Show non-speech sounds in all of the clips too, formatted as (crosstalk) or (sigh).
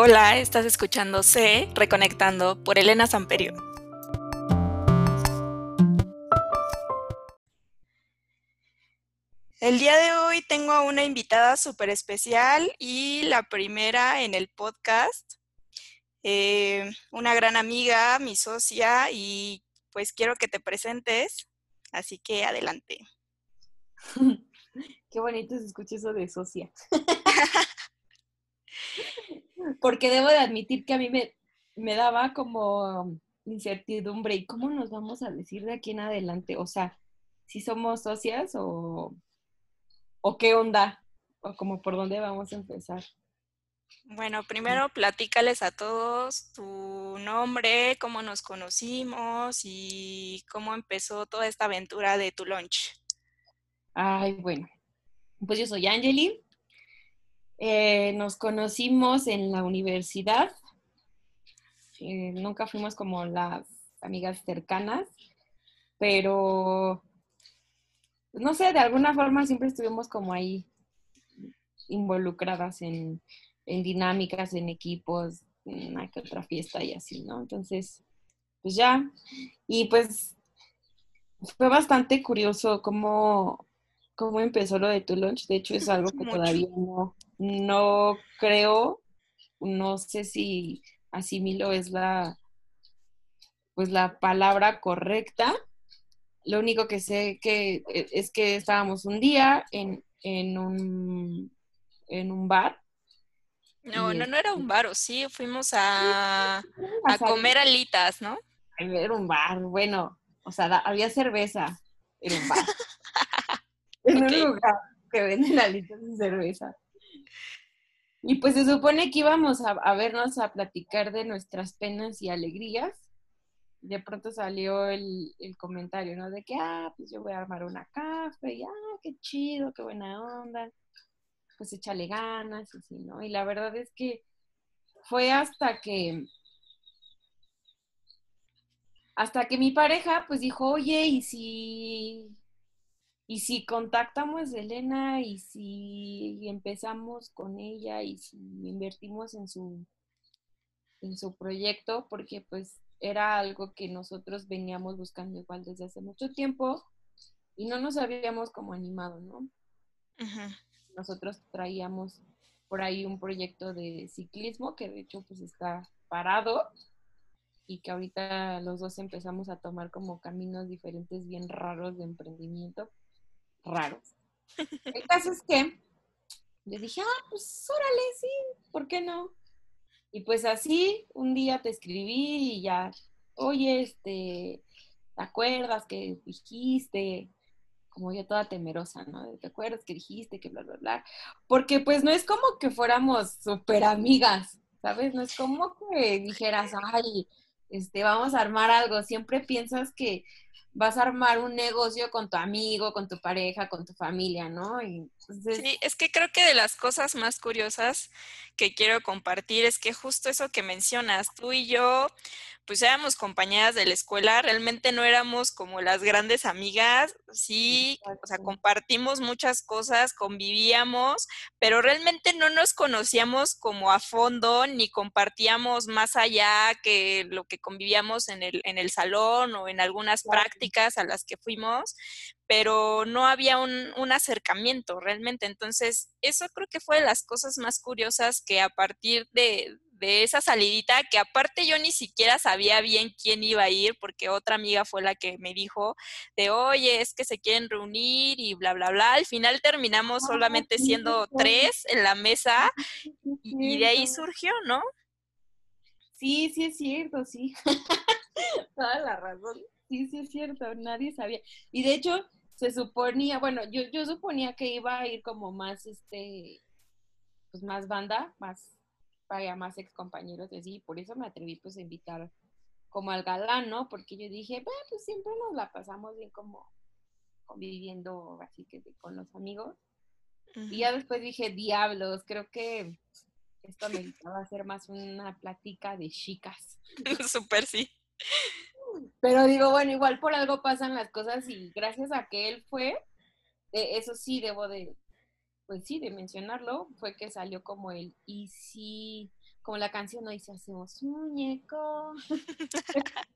Hola, estás escuchando C, Reconectando por Elena Samperio. El día de hoy tengo a una invitada súper especial y la primera en el podcast. Eh, una gran amiga, mi socia, y pues quiero que te presentes, así que adelante. (laughs) Qué bonito se escucha eso de socia. (laughs) (laughs) Porque debo de admitir que a mí me, me daba como incertidumbre y cómo nos vamos a decir de aquí en adelante. O sea, si somos socias o, o qué onda, o como por dónde vamos a empezar. Bueno, primero platícales a todos tu nombre, cómo nos conocimos y cómo empezó toda esta aventura de tu lunch. Ay, bueno, pues yo soy Angeli. Eh, nos conocimos en la universidad. Eh, nunca fuimos como las amigas cercanas, pero no sé, de alguna forma siempre estuvimos como ahí involucradas en, en dinámicas, en equipos, en otra fiesta y así, ¿no? Entonces, pues ya. Y pues fue bastante curioso cómo, cómo empezó lo de tu lunch. De hecho, es (laughs) algo que todavía no, no creo, no sé si asimilo es la, pues la palabra correcta. Lo único que sé que e, es que estábamos un día en, en, un, en un bar no, no, no era un bar, ¿o sí? Fuimos a, a comer alitas, ¿no? Era un bar, bueno, o sea, había cerveza, era un bar. (laughs) en un lugar que venden (laughs) alitas y cerveza. Y pues se supone que íbamos a, vernos a platicar de nuestras penas y alegrías. De pronto salió el, el, comentario, ¿no? De que, ah, pues yo voy a armar una café, y ah, qué chido, qué buena onda pues échale ganas, y así, ¿no? Y la verdad es que fue hasta que, hasta que mi pareja pues dijo, oye, ¿y si, y si contactamos a Elena y si empezamos con ella y si invertimos en su, en su proyecto? Porque pues era algo que nosotros veníamos buscando igual desde hace mucho tiempo y no nos habíamos como animado, ¿no? Ajá nosotros traíamos por ahí un proyecto de ciclismo que de hecho pues está parado y que ahorita los dos empezamos a tomar como caminos diferentes bien raros de emprendimiento, raros. (laughs) El caso es que le dije, ah, pues órale, sí, ¿por qué no? Y pues así, un día te escribí y ya, oye, este, ¿te acuerdas que dijiste como yo toda temerosa, ¿no? ¿Te acuerdas que dijiste que bla, bla, bla? Porque pues no es como que fuéramos súper amigas, ¿sabes? No es como que dijeras, ay, este, vamos a armar algo. Siempre piensas que vas a armar un negocio con tu amigo, con tu pareja, con tu familia, ¿no? Sí, es que creo que de las cosas más curiosas que quiero compartir es que justo eso que mencionas, tú y yo, pues éramos compañeras de la escuela, realmente no éramos como las grandes amigas, sí, o sea, compartimos muchas cosas, convivíamos, pero realmente no nos conocíamos como a fondo, ni compartíamos más allá que lo que convivíamos en el, en el salón o en algunas prácticas a las que fuimos, pero no había un, un, acercamiento realmente. Entonces, eso creo que fue de las cosas más curiosas que a partir de, de esa salidita, que aparte yo ni siquiera sabía bien quién iba a ir, porque otra amiga fue la que me dijo de, oye, es que se quieren reunir y bla, bla, bla. Al final terminamos ah, solamente siendo tres en la mesa y, de ahí surgió, ¿no? Sí, sí es cierto, sí. (laughs) Toda la razón. Sí, sí es cierto, nadie sabía. Y de hecho, se suponía, bueno, yo, yo suponía que iba a ir como más, este, pues más banda, más vaya más ex compañeros y así, por eso me atreví pues a invitar como al galán, ¿no? Porque yo dije, pues siempre nos la pasamos bien como conviviendo así que con los amigos. Y ya después dije, diablos, creo que esto me a hacer más una plática de chicas. (laughs) Súper sí. Pero digo, bueno, igual por algo pasan las cosas y gracias a que él fue, eh, eso sí debo de, pues sí, de mencionarlo, fue que salió como el, y si como la canción no dice, hacemos muñeco. (laughs)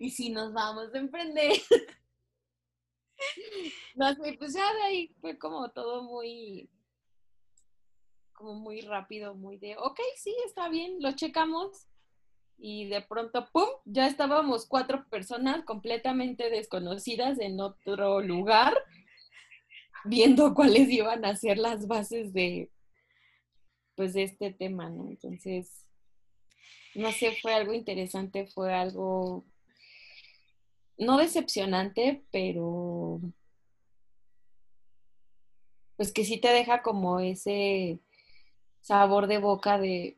y si nos vamos a emprender. (laughs) no sé, pues ya de ahí fue como todo muy, como muy rápido, muy de, ok, sí, está bien, lo checamos. Y de pronto, ¡pum! Ya estábamos cuatro personas completamente desconocidas en otro lugar, viendo cuáles iban a ser las bases de, pues, de este tema, ¿no? Entonces, no sé, fue algo interesante, fue algo no decepcionante, pero pues que sí te deja como ese sabor de boca de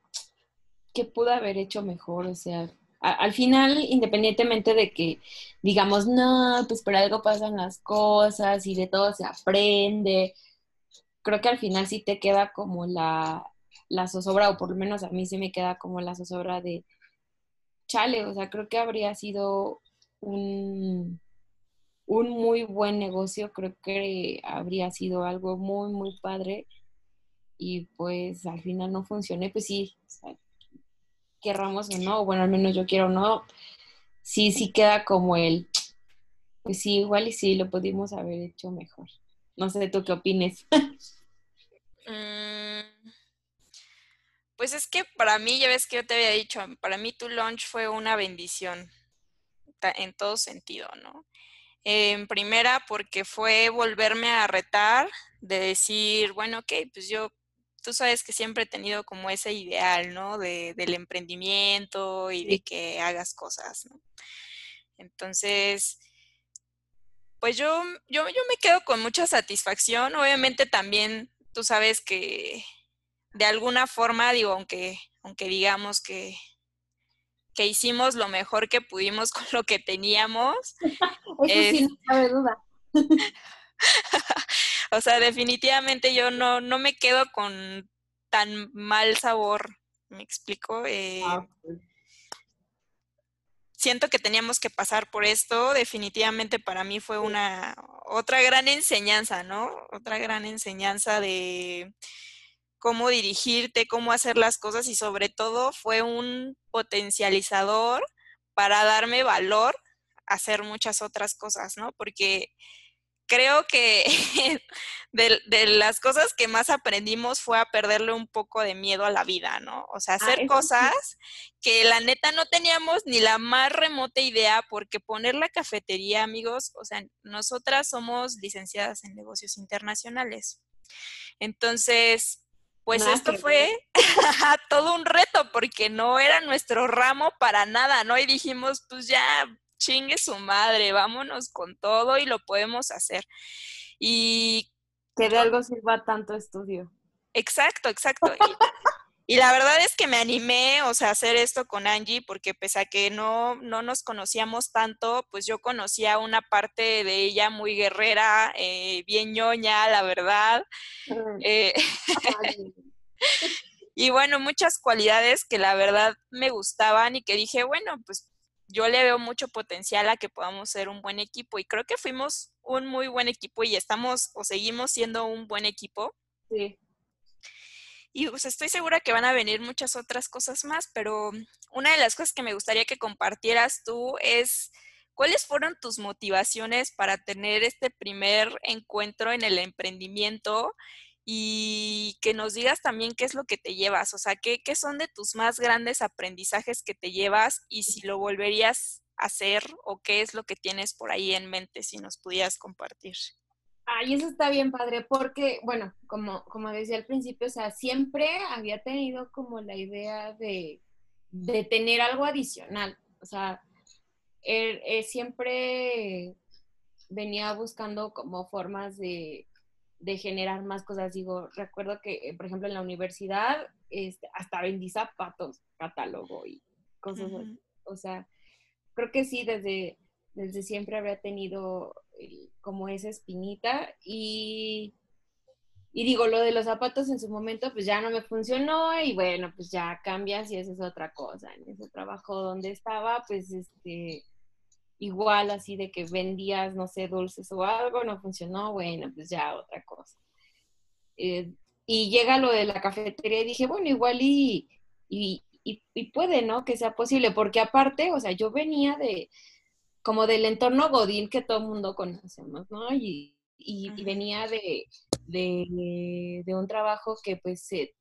que pude haber hecho mejor, o sea, al final, independientemente de que digamos, no, pues por algo pasan las cosas y de todo se aprende, creo que al final sí te queda como la, la zozobra, o por lo menos a mí sí me queda como la zozobra de, chale, o sea, creo que habría sido un, un muy buen negocio, creo que habría sido algo muy, muy padre y pues al final no funcioné, pues sí, querramos o no, bueno, al menos yo quiero o no, sí, sí queda como el, pues sí, igual y sí, lo pudimos haber hecho mejor. No sé, ¿tú qué opines? (laughs) Mm, pues es que para mí, ya ves que yo te había dicho, para mí tu launch fue una bendición en todo sentido, ¿no? En primera, porque fue volverme a retar, de decir, bueno, ok, pues yo, tú sabes que siempre he tenido como ese ideal, ¿no? De, del emprendimiento y de que hagas cosas, ¿no? Entonces, pues yo, yo, yo me quedo con mucha satisfacción. Obviamente también tú sabes que de alguna forma, digo, aunque, aunque digamos que que hicimos lo mejor que pudimos (laughs) con lo que teníamos. (laughs) Eso sí, no cabe duda. (laughs) o sea, definitivamente yo no, no me quedo con tan mal sabor, ¿me explico? Eh, ah, siento que teníamos que pasar por esto, definitivamente para mí fue una otra gran enseñanza, ¿no? Otra gran enseñanza de cómo dirigirte, cómo hacer las cosas y sobre todo fue un potencializador para darme valor a hacer muchas otras cosas, ¿no? Porque creo que (laughs) de, las cosas que más aprendimos fue a perderle un poco de miedo a la vida, ¿no? O sea, ah, hacer cosas que la neta no teníamos ni la más remota idea, porque poner la cafetería, amigos, o sea, nosotras somos licenciadas en negocios internacionales. Entonces, pues esto fue (laughs) todo un reto porque no era nuestro ramo para nada, ¿no? Y dijimos, pues ya, chingue su madre, vámonos con todo y lo podemos hacer. Y... Que de algo sirva tanto estudio. Exacto, exacto. (laughs) Y la verdad es que me animé, o sea, a hacer esto con Angie, porque pese a que no, no nos conocíamos tanto, pues yo conocía una parte de ella muy guerrera, eh, bien ñoña, la verdad. Eh, (laughs) y bueno, muchas cualidades que la verdad me gustaban y que dije, bueno, pues yo le veo mucho potencial a que podamos ser un buen equipo y creo que fuimos un muy buen equipo y estamos o seguimos siendo un buen equipo. Sí. Y pues estoy segura que van a venir muchas otras cosas más, pero una de las cosas que me gustaría que compartieras tú es cuáles fueron tus motivaciones para tener este primer encuentro en el emprendimiento y que nos digas también qué es lo que te llevas, o sea, qué, qué son de tus más grandes aprendizajes que te llevas y si lo volverías a hacer o qué es lo que tienes por ahí en mente, si nos pudieras compartir. Ay, eso está bien padre, porque, bueno, como, como decía al principio, o sea, siempre había tenido como la idea de, de tener algo adicional. O sea, er, eh, siempre venía buscando como formas de, de, generar más cosas. Digo, recuerdo que, eh, por ejemplo, en la universidad, este, hasta vendí zapatos, catálogo y cosas así. O sea, creo que sí, desde, desde siempre había tenido como esa espinita y, y digo, lo de los zapatos en su momento pues ya no me funcionó y bueno, pues ya cambias y esa es otra cosa. En ese trabajo donde estaba, pues este, igual así de que vendías, no sé, dulces o algo, no funcionó, bueno, pues ya otra cosa. Eh, y llega lo de la cafetería y dije, bueno, igual y y, y, puede, ¿no? Que sea posible, porque aparte, o sea, yo venía de, como del entorno Godín que todo el mundo conocemos, ¿no? Y, y, venía de, de, de, un trabajo que pues eh,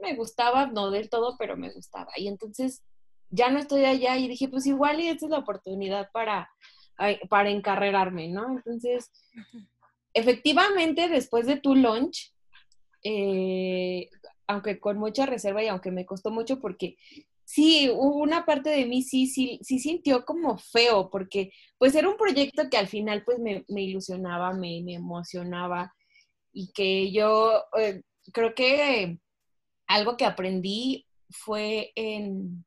me gustaba, no del todo, pero me gustaba. Y entonces ya no estoy allá y dije, pues igual y esta es la oportunidad para, para encarrerarme, ¿no? Entonces, efectivamente, después de tu lunch, eh, aunque con mucha reserva y aunque me costó mucho porque sí, una parte de mí sí, sí, sí sintió como feo, porque pues era un proyecto que al final pues me, ilusionaba, me, emocionaba y que yo eh, creo que algo que aprendí fue en,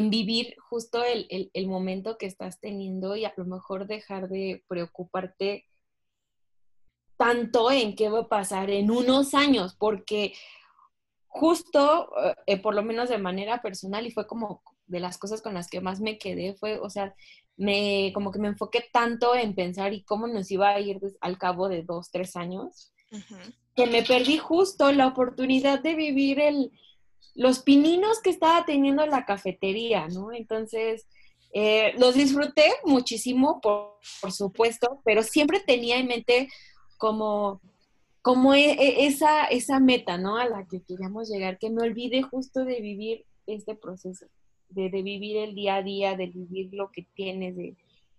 vivir justo el, el, momento que estás teniendo y a lo mejor dejar de preocuparte tanto en qué va a pasar en unos años, porque justo, eh, por lo menos de manera personal, y fue como de las cosas con las que más me quedé, fue, o sea, me, como que me enfoqué tanto en pensar y cómo nos iba a ir al cabo de dos, tres años, que me perdí justo la oportunidad de vivir el, los pininos que estaba teniendo la cafetería, ¿no? Entonces, eh, los disfruté muchísimo, por, por, supuesto, pero siempre tenía en mente como, como e, e, esa, esa meta, ¿no? A la que queríamos llegar, que me olvide justo de vivir este proceso, de, vivir el día a día, de vivir lo que tienes, de...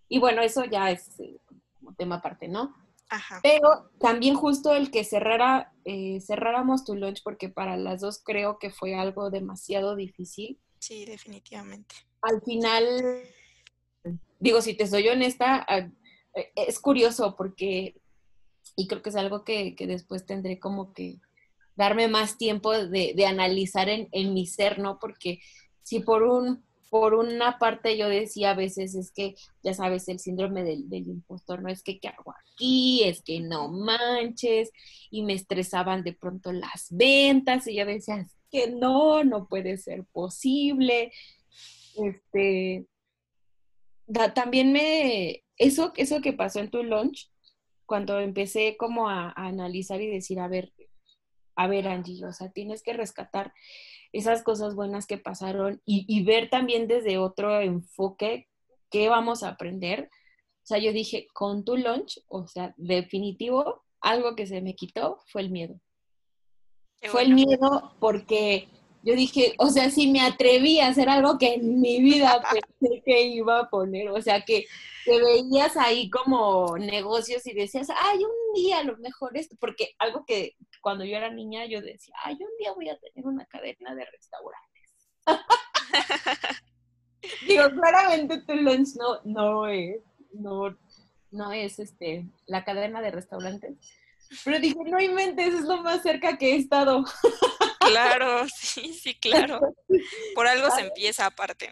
Y bueno, eso ya es eh, como tema aparte, ¿no? Ajá. Pero también justo el que cerrara, eh, cerráramos tu lunch, porque para las dos creo que fue algo demasiado difícil. Sí, definitivamente. Al final, digo, si te soy honesta, eh, es curioso porque y creo que es algo que, después tendré como que darme más tiempo de, analizar en, mi ser, ¿no? Porque si por un por una parte yo decía a veces es que, ya sabes, el síndrome del, impostor, no es que qué hago aquí, es que no manches, y me estresaban de pronto las ventas, y yo decía, es que no, no puede ser posible. Este, también me, eso, eso que pasó en tu lunch, cuando empecé como a, analizar y decir, a ver, a ver, Angie, o sea, tienes que rescatar esas cosas buenas que pasaron y, ver también desde otro enfoque qué vamos a aprender. O sea, yo dije, con tu lunch, o sea, definitivo, algo que se me quitó fue el miedo. fue el miedo porque yo dije, o sea, si me atreví a hacer algo que en mi vida pensé que iba a poner, o sea, que, que veías ahí como negocios y decías, ay, un día a lo mejor esto, porque algo que cuando yo era niña yo decía, ay, un día voy a tener una cadena de restaurantes. (laughs) Digo, claramente tu lunch no, no es, no, no es este, la cadena de restaurantes. Pero dije, no inventes, es lo más cerca que he estado. (laughs) Claro, sí, sí, claro. Por algo se empieza aparte.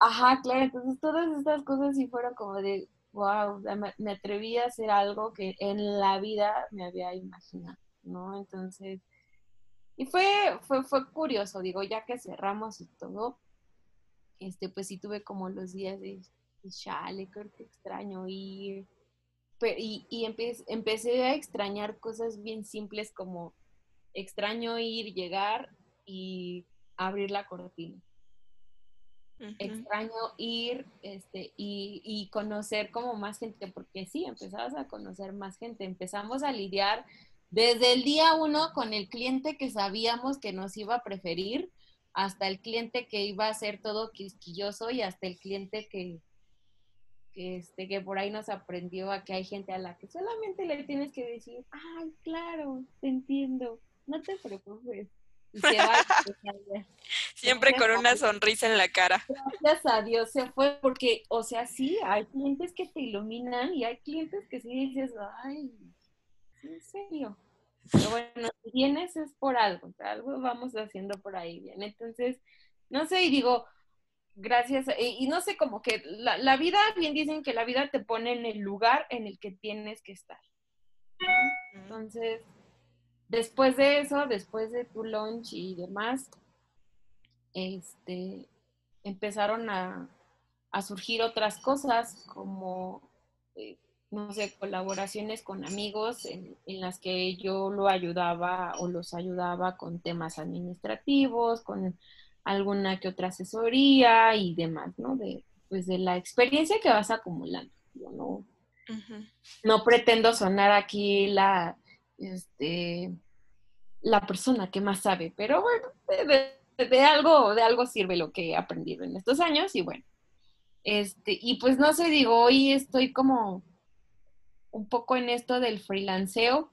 Ajá, claro, entonces todas estas cosas sí fueron como de, wow, me, atreví a hacer algo que en la vida me había imaginado, ¿no? Entonces, y fue, fue, fue curioso, digo, ya que cerramos y todo, este, pues sí tuve como los días de, chale, creo que extraño ir, y, y empecé a extrañar cosas bien simples como extraño ir, llegar y abrir la cortina. Extraño ir este, y, conocer como más gente, porque sí, empezabas a conocer más gente. Empezamos a lidiar desde el día uno con el cliente que sabíamos que nos iba a preferir, hasta el cliente que iba a ser todo quisquilloso y hasta el cliente que, que, este, que por ahí nos aprendió a que hay gente a la que solamente le tienes que decir, ay, claro, te entiendo no te preocupes. Siempre con una sonrisa en la cara. Gracias a Dios se fue, porque, o sea, sí, hay clientes que te iluminan y hay clientes que sí dices, ay, en serio. Pero bueno, si vienes es por algo, algo vamos haciendo por ahí bien. Entonces, no sé, y digo, gracias, y, no sé, como que la, la, vida, bien dicen que la vida te pone en el lugar en el que tienes que estar. Entonces, Después de eso, después de tu lunch y demás, este, empezaron a, surgir otras cosas como, eh, no sé, colaboraciones con amigos en, las que yo lo ayudaba o los ayudaba con temas administrativos, con alguna que otra asesoría y demás, ¿no? De, pues de la experiencia que vas acumulando. Yo no, no pretendo sonar aquí la, este, la persona que más sabe, pero bueno, de, algo, de algo sirve lo que he aprendido en estos años y bueno. Este, y pues no sé, digo, hoy estoy como un poco en esto del freelanceo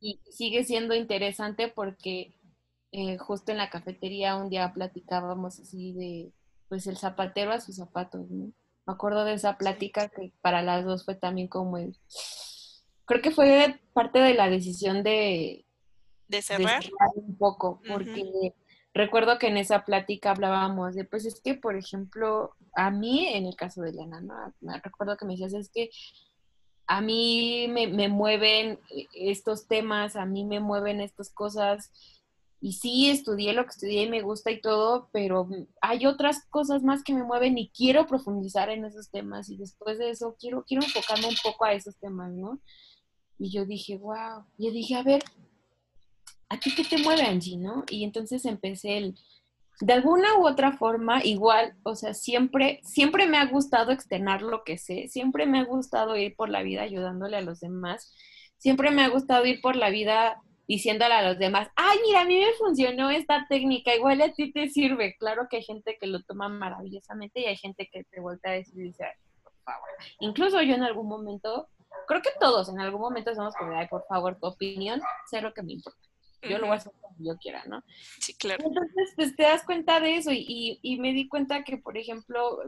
y sigue siendo interesante porque eh, justo en la cafetería un día platicábamos así de, pues el zapatero a sus zapatos, ¿no? Me acuerdo de esa plática que para las dos fue también como el... Creo que fue parte de la decisión de... De cerrar. un poco, porque recuerdo que en esa plática hablábamos de, pues es que, por ejemplo, a mí, en el caso de Elena, ¿no? Me recuerdo que me decías, es que a mí me, me mueven estos temas, a mí me mueven estas cosas y sí, estudié lo que estudié y me gusta y todo, pero hay otras cosas más que me mueven y quiero profundizar en esos temas y después de eso quiero, quiero enfocarme un poco a esos temas, ¿no? Y yo dije, wow, yo dije, a ver, ¿a ti qué te mueve, Angie, no? Y entonces empecé el, de alguna u otra forma, igual, o sea, siempre, siempre me ha gustado externar lo que sé, siempre me ha gustado ir por la vida ayudándole a los demás, siempre me ha gustado ir por la vida diciéndole a los demás, ay, mira, a mí me funcionó esta técnica, igual a ti te sirve. Claro que hay gente que lo toma maravillosamente y hay gente que te vuelve a decir, por favor. Incluso yo en algún momento, creo que todos en algún momento somos como, ay, por favor, tu opinión, sé lo que me importa. Yo lo voy a hacer como yo quiera, ¿no? Sí, claro. Entonces, pues te das cuenta de eso y, y, me di cuenta que, por ejemplo,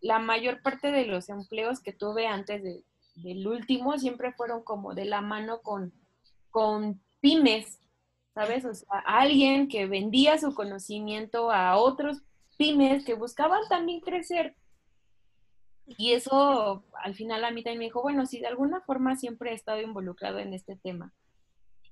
la mayor parte de los empleos que tuve antes de, del último siempre fueron como de la mano con, con pymes, ¿sabes? O sea, alguien que vendía su conocimiento a otros pymes que buscaban también crecer. Y eso al final a mí también me dijo, bueno, si de alguna forma siempre he estado involucrado en este tema.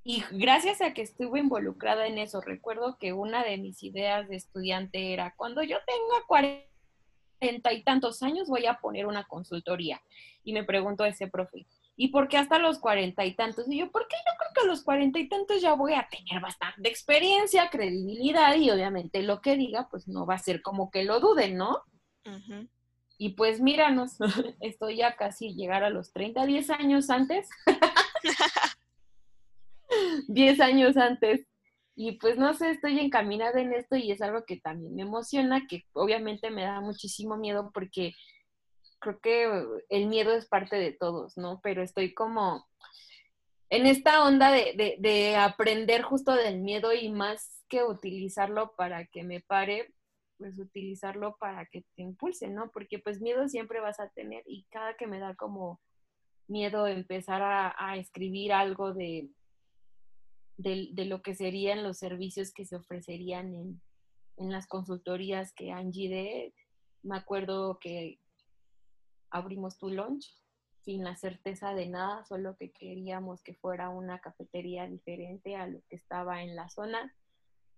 Y gracias a que estuve involucrada en eso, recuerdo que una de mis ideas de estudiante era, cuando yo tenga cuarenta y tantos años voy a poner una consultoría. Y me preguntó ese profe, ¿y por qué hasta los cuarenta y tantos? Y yo, porque yo creo que a los cuarenta y tantos ya voy a tener bastante experiencia, credibilidad y obviamente lo que diga, pues no va a ser como que lo duden, ¿no? Y pues míranos, (laughs) estoy ya casi llegar a los 30, 10 años antes. (laughs) 10 años antes. Y pues no sé, estoy encaminada en esto y es algo que también me emociona, que obviamente me da muchísimo miedo porque creo que el miedo es parte de todos, ¿no? Pero estoy como en esta onda de, de, aprender justo del miedo y más que utilizarlo para que me pare, pues utilizarlo para que te impulse, ¿no? Porque pues miedo siempre vas a tener y cada que me da como miedo empezar a, escribir algo de, de, lo que serían los servicios que se ofrecerían en, en las consultorías que Angie de, me acuerdo que abrimos tu lunch sin la certeza de nada, solo que queríamos que fuera una cafetería diferente a lo que estaba en la zona,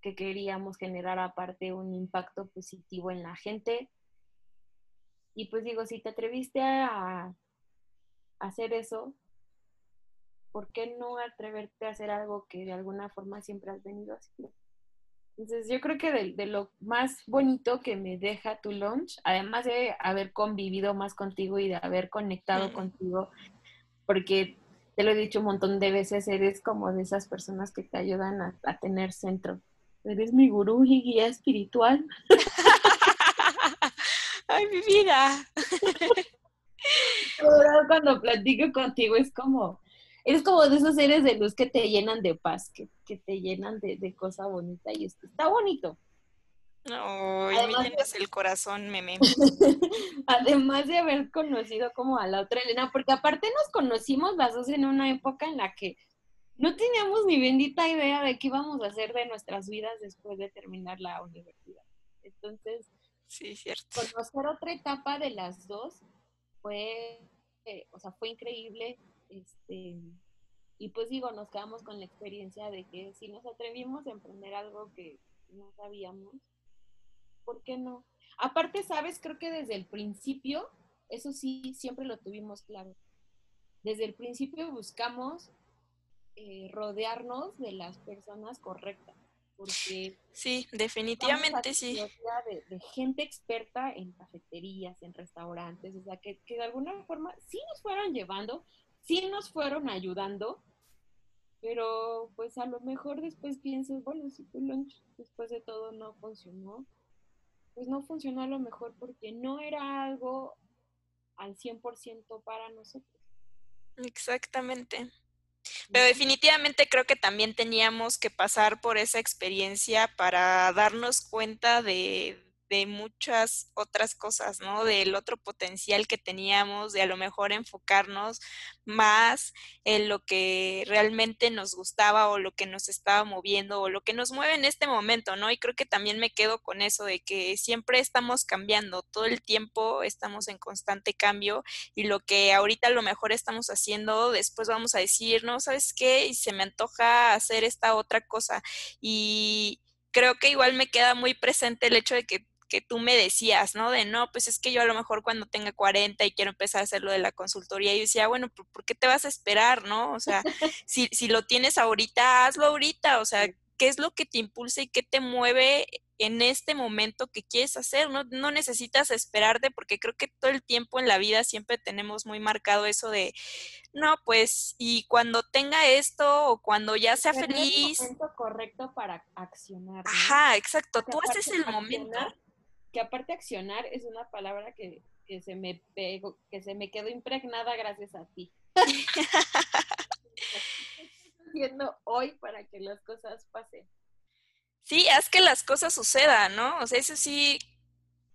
que queríamos generar aparte un impacto positivo en la gente. Y pues digo, si te atreviste a, hacer eso, ¿por qué no atreverte a hacer algo que de alguna forma siempre has venido haciendo? Entonces, yo creo que de, lo más bonito que me deja tu lunch, además de haber convivido más contigo y de haber conectado contigo, porque te lo he dicho un montón de veces, eres como de esas personas que te ayudan a, tener centro. Eres mi gurú y guía espiritual. (laughs) Ay, mi vida. (laughs) cuando platico contigo es como, eres como de esos seres de luz que te llenan de paz, que, te llenan de, de, cosa bonita y esto está bonito. Ay, me llenas el corazón, meme. (laughs) Además de haber conocido como a la otra Elena, porque aparte nos conocimos las dos en una época en la que no teníamos ni bendita idea de qué íbamos a hacer de nuestras vidas después de terminar la universidad. Entonces, sí, cierto. conocer otra etapa de las dos fue, eh, o sea, fue increíble este, y pues digo, nos quedamos con la experiencia de que si nos atrevimos a emprender algo que no sabíamos, ¿por qué no? Aparte, sabes, creo que desde el principio, eso sí, siempre lo tuvimos claro. Desde el principio buscamos eh, rodearnos de las personas correctas. porque sí, definitivamente sí. De, de, gente experta en cafeterías, en restaurantes, o sea, que, que de alguna forma sí nos fueron llevando, sí nos fueron ayudando, pero pues a lo mejor después piensas, bueno, si tu lunch después de todo no funcionó, pues no funcionó a lo mejor porque no era algo al 100% para nosotros. Exactamente. Pero definitivamente creo que también teníamos que pasar por esa experiencia para darnos cuenta de, de muchas otras cosas, ¿no? Del otro potencial que teníamos, de a lo mejor enfocarnos más en lo que realmente nos gustaba o lo que nos estaba moviendo o lo que nos mueve en este momento, ¿no? Y creo que también me quedo con eso de que siempre estamos cambiando, todo el tiempo estamos en constante cambio y lo que ahorita a lo mejor estamos haciendo, después vamos a decir, no, ¿sabes qué? Y se me antoja hacer esta otra cosa. Y creo que igual me queda muy presente el hecho de que que tú me decías, ¿no? De no, pues es que yo a lo mejor cuando tenga 40 y quiero empezar a hacer lo de la consultoría, yo decía, bueno, ¿por qué te vas a esperar, no? O sea, (laughs) si, si lo tienes ahorita, hazlo ahorita, o sea, ¿qué es lo que te impulsa y qué te mueve en este momento que quieres hacer? No, no necesitas esperarte porque creo que todo el tiempo en la vida siempre tenemos muy marcado eso de, no, pues, y cuando tenga esto o cuando ya sea feliz. Es el momento correcto para accionar. Ajá, exacto, tú haces el momento que aparte accionar es una palabra que, se me pegó, que se me quedó impregnada gracias a ti. (laughs) haciendo hoy para que las cosas pasen. Sí, haz que las cosas sucedan, ¿no? O sea, eso sí,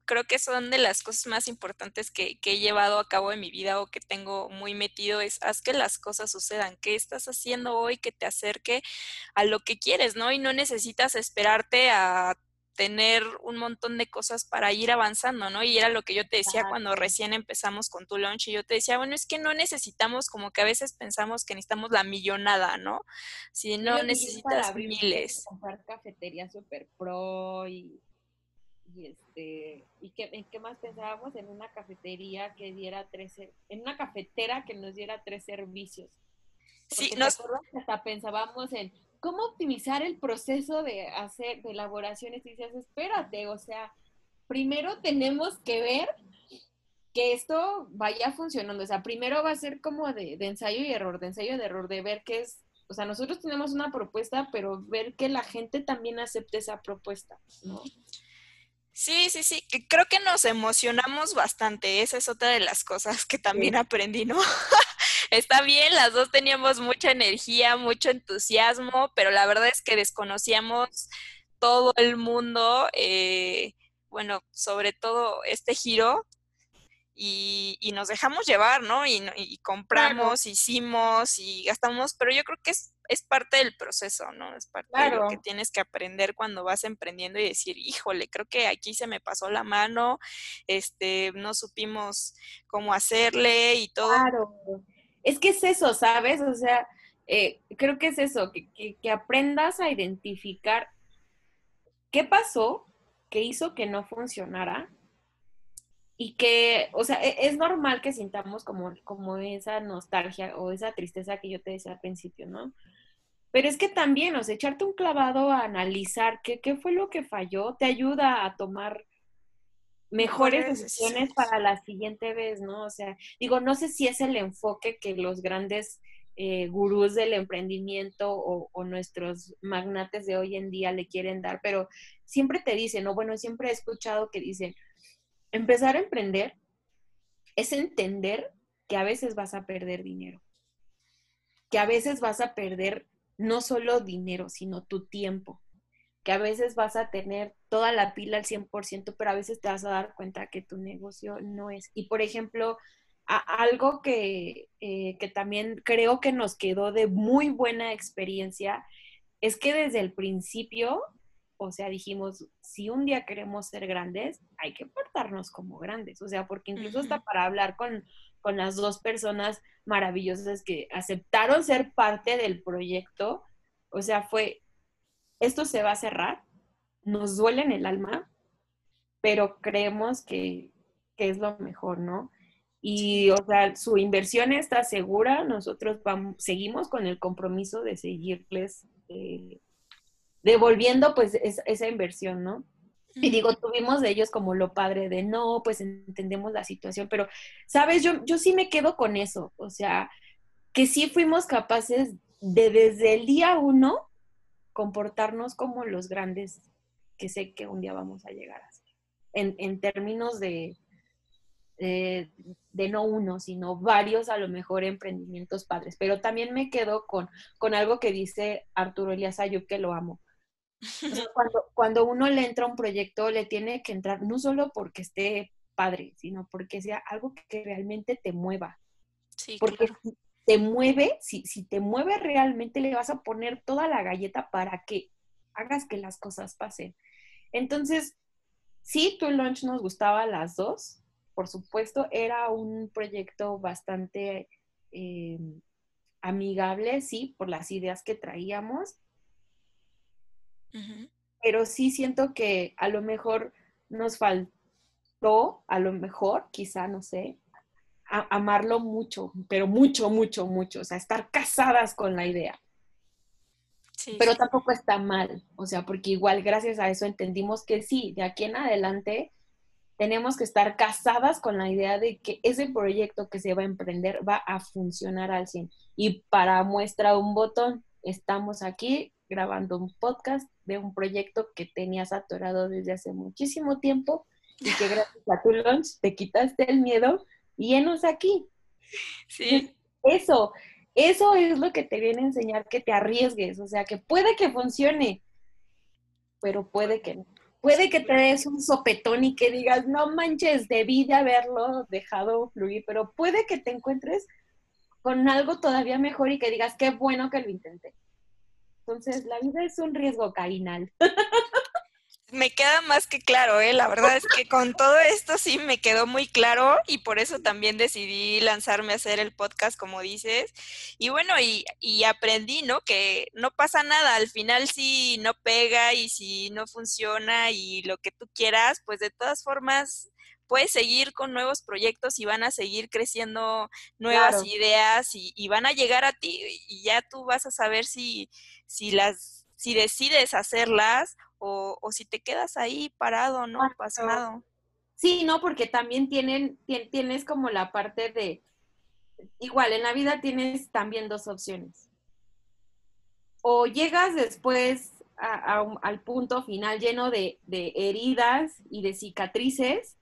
creo que son de las cosas más importantes que, que, he llevado a cabo en mi vida o que tengo muy metido, es haz que las cosas sucedan. ¿Qué estás haciendo hoy que te acerque a lo que quieres, ¿no? Y no necesitas esperarte a tener un montón de cosas para ir avanzando, ¿no? Y era lo que yo te decía cuando recién empezamos con tu launch y yo te decía, bueno, es que no necesitamos, como que a veces pensamos que necesitamos la millonada, ¿no? Si no necesitas miles. Comprar cafetería super pro y, y este, ¿y qué, en qué más pensábamos? En una cafetería que diera tres, en una cafetera que nos diera tres servicios. sí, nos... hasta pensábamos en cómo optimizar el proceso de hacer, de elaboraciones. Y dices, espérate, o sea, primero tenemos que ver que esto vaya funcionando. O sea, primero va a ser como de, ensayo y error, de ensayo y error, de ver qué es. O sea, nosotros tenemos una propuesta, pero ver que la gente también acepte esa propuesta, ¿no? Sí, sí, sí, creo que nos emocionamos bastante. Esa es otra de las cosas que también aprendí, ¿no? (laughs) Está bien, las dos teníamos mucha energía, mucho entusiasmo, pero la verdad es que desconocíamos todo el mundo, eh, bueno, sobre todo este giro, y, y, nos dejamos llevar, ¿no? Y, y compramos, hicimos y gastamos, pero yo creo que es, es parte del proceso, ¿no? Es parte de lo que tienes que aprender cuando vas emprendiendo y decir, híjole, creo que aquí se me pasó la mano, este, no supimos cómo hacerle y todo. Claro es que es eso, ¿sabes? O sea, eh, creo que es eso, que, que, aprendas a identificar qué pasó, qué hizo que no funcionara y que, o sea, e, es normal que sintamos como, como esa nostalgia o esa tristeza que yo te decía al principio, ¿no? Pero es que también, o sea, echarte un clavado a analizar qué, qué fue lo que falló, te ayuda a tomar mejores decisiones para la siguiente vez, ¿no? O sea, digo, no sé si es el enfoque que los grandes eh, gurús del emprendimiento o, nuestros magnates de hoy en día le quieren dar, pero siempre te dicen, o bueno, siempre he escuchado que dicen, empezar a emprender es entender que a veces vas a perder dinero, que a veces vas a perder no solo dinero, sino tu tiempo, que a veces vas a tener toda la pila al 100%, pero a veces te vas a dar cuenta que tu negocio no es. Y por ejemplo, algo que, eh, que también creo que nos quedó de muy buena experiencia es que desde el principio, o sea, dijimos, si un día queremos ser grandes, hay que portarnos como grandes, o sea, porque incluso hasta para hablar con, con las dos personas maravillosas que aceptaron ser parte del proyecto, o sea, fue, esto se va a cerrar, nos duele en el alma, pero creemos que, es lo mejor, ¿no? Y, o sea, su inversión está segura, nosotros vamos, seguimos con el compromiso de seguirles, eh, devolviendo pues esa inversión, ¿no? Y digo, tuvimos de ellos como lo padre de no, pues entendemos la situación, pero, sabes, yo, yo sí me quedo con eso, o sea, que sí fuimos capaces de desde el día uno comportarnos como los grandes que sé que un día vamos a llegar a ser, en, en términos de, de, no uno, sino varios a lo mejor emprendimientos padres. Pero también me quedo con, con algo que dice Arturo Elias Ayub, que lo amo. (laughs) cuando, cuando uno le entra a un proyecto, le tiene que entrar no solo porque esté padre, sino porque sea algo que realmente te mueva. Sí, porque si te mueve, si, si te mueve realmente, le vas a poner toda la galleta para que hagas que las cosas pasen. Entonces, sí, tu lunch nos gustaba a las dos, por supuesto, era un proyecto bastante eh, amigable, sí, por las ideas que traíamos, pero sí siento que a lo mejor nos faltó, a lo mejor, quizá, no sé, amarlo mucho, pero mucho, mucho, mucho, o sea, estar casadas con la idea. pero tampoco está mal, o sea, porque igual gracias a eso entendimos que sí, de aquí en adelante tenemos que estar casadas con la idea de que ese proyecto que se va a emprender va a funcionar al 100. Y para muestra un botón, estamos aquí grabando un podcast de un proyecto que tenías atorado desde hace muchísimo tiempo y que gracias a tu launch te quitaste el miedo y enos aquí. Sí. (laughs) Eso, eso es lo que te viene a enseñar que te arriesgues, o sea, que puede que funcione, pero puede que no. Puede que te des un sopetón y que digas, no manches, debí de haberlo dejado fluir, pero puede que te encuentres con algo todavía mejor y que digas, qué bueno que lo intenté. Entonces, la vida es un riesgo cainal. (laughs) me queda más que claro, ¿eh? La verdad es que con todo esto sí me quedó muy claro y por eso también decidí lanzarme a hacer el podcast, como dices. Y bueno, y, y aprendí, ¿no? Que no pasa nada, al final si no pega y si no funciona y lo que tú quieras, pues de todas formas puedes seguir con nuevos proyectos y van a seguir creciendo nuevas ideas y, y, van a llegar a ti y ya tú vas a saber si, si las si decides hacerlas o, si te quedas ahí parado, ¿no? Pasado. Sí, no, porque también tienen, tienes como la parte de, igual, en la vida tienes también dos opciones. O llegas después al punto final lleno de, de heridas y de cicatrices,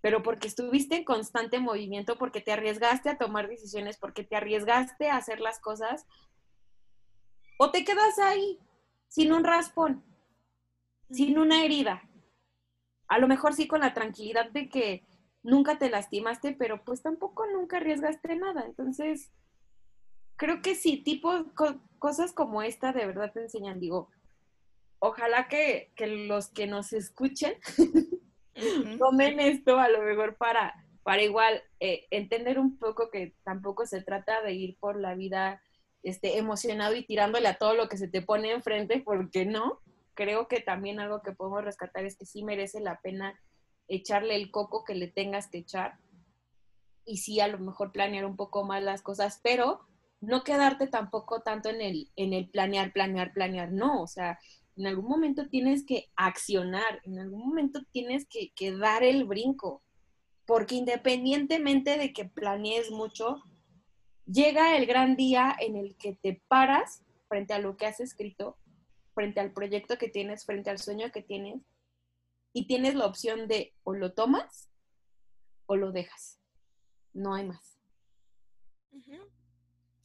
pero porque estuviste en constante movimiento, porque te arriesgaste a tomar decisiones, porque te arriesgaste a hacer las cosas, o te quedas ahí sin un raspón sin una herida. A lo mejor sí con la tranquilidad de que nunca te lastimaste, pero pues tampoco nunca arriesgaste nada. Entonces, creo que sí, tipo cosas como esta de verdad te enseñan. Digo, ojalá que, los que nos escuchen (laughs) tomen esto a lo mejor para, para igual eh, entender un poco que tampoco se trata de ir por la vida este, emocionado y tirándole a todo lo que se te pone enfrente, porque no creo que también algo que podemos rescatar es que sí merece la pena echarle el coco que le tengas que echar y sí a lo mejor planear un poco más las cosas, pero no quedarte tampoco tanto en el, en el planear, planear, planear, no, o sea, en algún momento tienes que accionar, en algún momento tienes que, que dar el brinco, porque independientemente de que planees mucho, llega el gran día en el que te paras frente a lo que has escrito frente al proyecto que tienes, frente al sueño que tienes, y tienes la opción de o lo tomas o lo dejas. No hay más.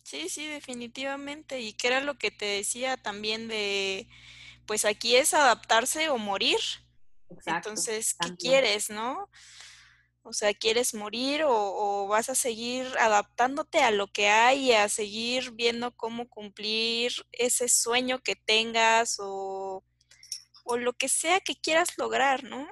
Sí, sí, definitivamente. Y que era lo que te decía también de, pues aquí es adaptarse o morir. Entonces, ¿qué quieres, no? O sea, ¿quieres morir o, vas a seguir adaptándote a lo que hay y a seguir viendo cómo cumplir ese sueño que tengas o, o lo que sea que quieras lograr, ¿no?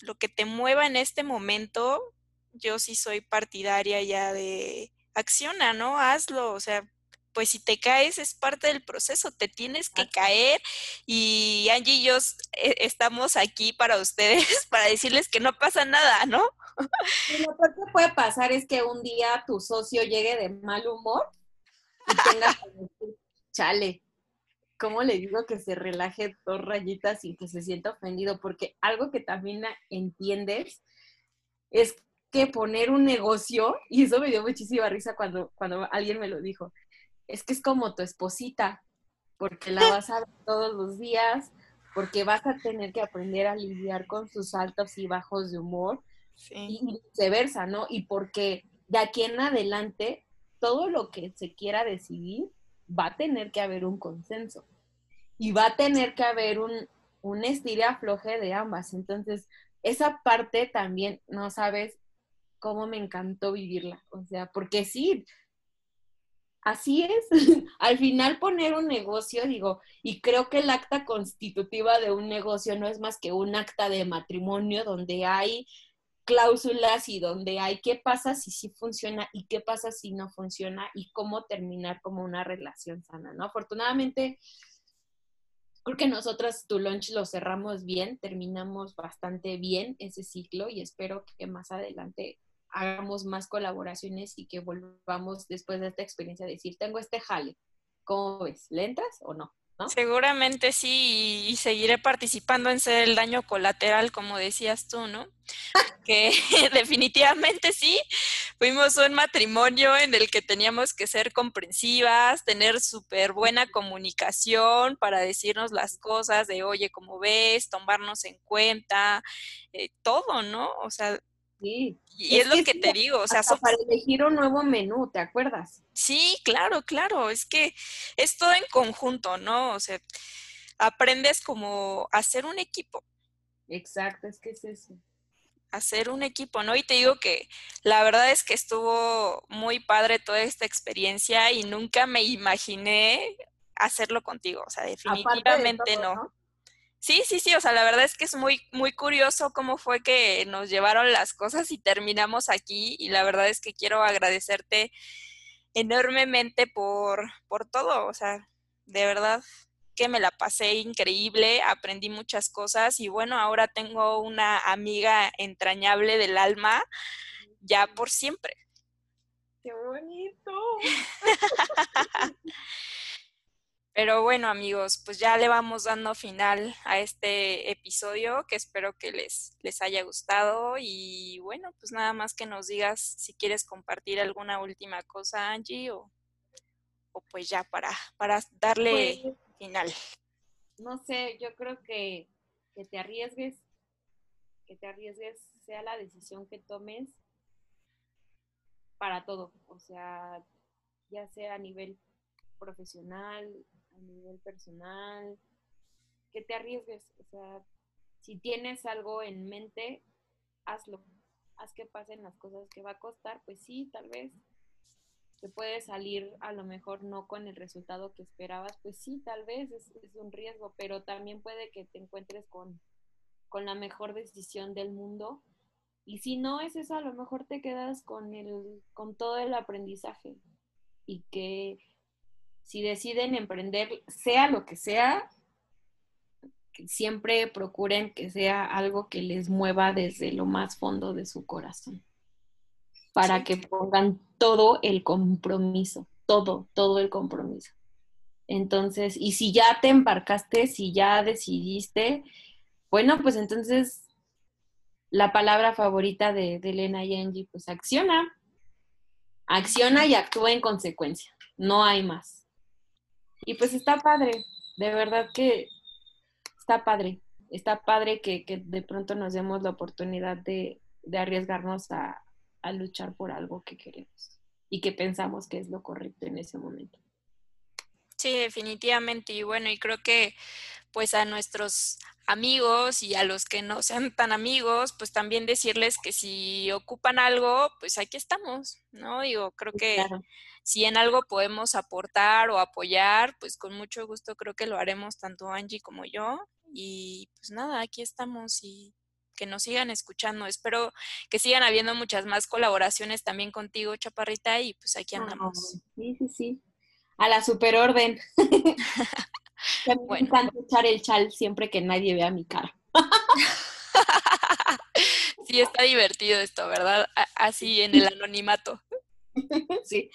Lo que te mueva en este momento, yo sí soy partidaria ya de acciona, ¿no? Hazlo, o sea, pues si te caes es parte del proceso, te tienes que caer y Angie y yo eh, estamos aquí para ustedes, (laughs) para decirles que no pasa nada, ¿no? lo peor que puede pasar es que un día tu socio llegue de mal humor y tengas que decir, chale, ¿cómo le digo que se relaje dos rayitas sin que se sienta ofendido? Porque algo que también entiendes es que poner un negocio, y eso me dio muchísima risa cuando, cuando alguien me lo dijo, es que es como tu esposita, porque la (laughs) vas a ver todos los días, porque vas a tener que aprender a lidiar con sus altos y bajos de humor, y viceversa, ¿no? Y porque de aquí en adelante, todo lo que se quiera decidir, va a tener que haber un consenso. Y va a tener que haber un, un afloje de ambas. Entonces, esa parte también, no sabes cómo me encantó vivirla. O sea, porque sí, así es. (laughs) Al final poner un negocio, digo, y creo que el acta constitutiva de un negocio no es más que un acta de matrimonio donde hay cláusulas y donde hay qué pasa si sí funciona y qué pasa si no funciona y cómo terminar como una relación sana, ¿no? Afortunadamente, creo que nosotras tu lunch lo cerramos bien, terminamos bastante bien ese ciclo y espero que más adelante hagamos más colaboraciones y que volvamos después de esta experiencia a decir, tengo este jale, ¿cómo ves? ¿Lentas o no? Seguramente sí, y, seguiré participando en ser el daño colateral, como decías tú, ¿no? Que (laughs) definitivamente sí, fuimos un matrimonio en el que teníamos que ser comprensivas, tener súper buena comunicación para decirnos las cosas de, oye, ¿cómo ves? Tomarnos en cuenta, eh, todo, ¿no? O sea, Sí. Y es, lo que, te digo, o sea, para elegir un nuevo menú, ¿te acuerdas? Sí, claro, claro, es que es todo en conjunto, ¿no? O sea, aprendes como a hacer un equipo. Exacto, es que es eso. Hacer un equipo, ¿no? Y te digo que la verdad es que estuvo muy padre toda esta experiencia y nunca me imaginé hacerlo contigo, o sea, definitivamente no. Sí, sí, sí, o sea, la verdad es que es muy, muy curioso cómo fue que nos llevaron las cosas y terminamos aquí y la verdad es que quiero agradecerte enormemente por, por todo, o sea, de verdad que me la pasé increíble, aprendí muchas cosas y bueno, ahora tengo una amiga entrañable del alma ya por siempre. ¡Qué bonito! (laughs) (laughs) Pero bueno, amigos, pues ya le vamos dando final a este episodio que espero que les, les haya gustado. Y bueno, pues nada más que nos digas si quieres compartir alguna última cosa, Angie, o, o pues ya para, para darle pues, final. No sé, yo creo que, que te arriesgues, que te arriesgues, sea la decisión que tomes para todo. O sea, ya sea a nivel profesional, a nivel personal, que te arriesgues, o sea, si tienes algo en mente, hazlo, haz que pasen las cosas que va a costar, pues sí, tal vez te puede salir a lo mejor no con el resultado que esperabas, pues sí, tal vez es, un riesgo, pero también puede que te encuentres con, con la mejor decisión del mundo. Y si no es eso, a lo mejor te quedas con el, con todo el aprendizaje y que si deciden emprender, sea lo que sea, siempre procuren que sea algo que les mueva desde lo más fondo de su corazón, para que pongan todo el compromiso, todo, todo el compromiso. Entonces, y si ya te embarcaste, si ya decidiste, bueno, pues entonces la palabra favorita de, Elena y Angie, pues acciona, acciona y actúa en consecuencia, no hay más. Y pues está padre, de verdad que está padre, está padre que, de pronto nos demos la oportunidad de, arriesgarnos a, a luchar por algo que queremos y que pensamos que es lo correcto en ese momento. Sí, definitivamente. Y bueno, y creo que pues a nuestros amigos y a los que no sean tan amigos, pues también decirles que si ocupan algo, pues aquí estamos, ¿no? Digo, creo que si en algo podemos aportar o apoyar, pues con mucho gusto creo que lo haremos tanto Angie como yo. Y pues nada, aquí estamos y que nos sigan escuchando. Espero que sigan habiendo muchas más colaboraciones también contigo, Chaparrita, y pues aquí andamos. Sí, sí, sí. A la superorden. (laughs) Me encanta echar el chal siempre que nadie vea mi cara. (laughs) sí, está divertido esto, ¿verdad? Así en el anonimato. (laughs) Sí.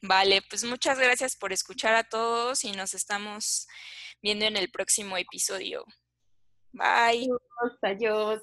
Vale, pues muchas gracias por escuchar a todos y nos estamos viendo en el próximo episodio. Bye. Adiós.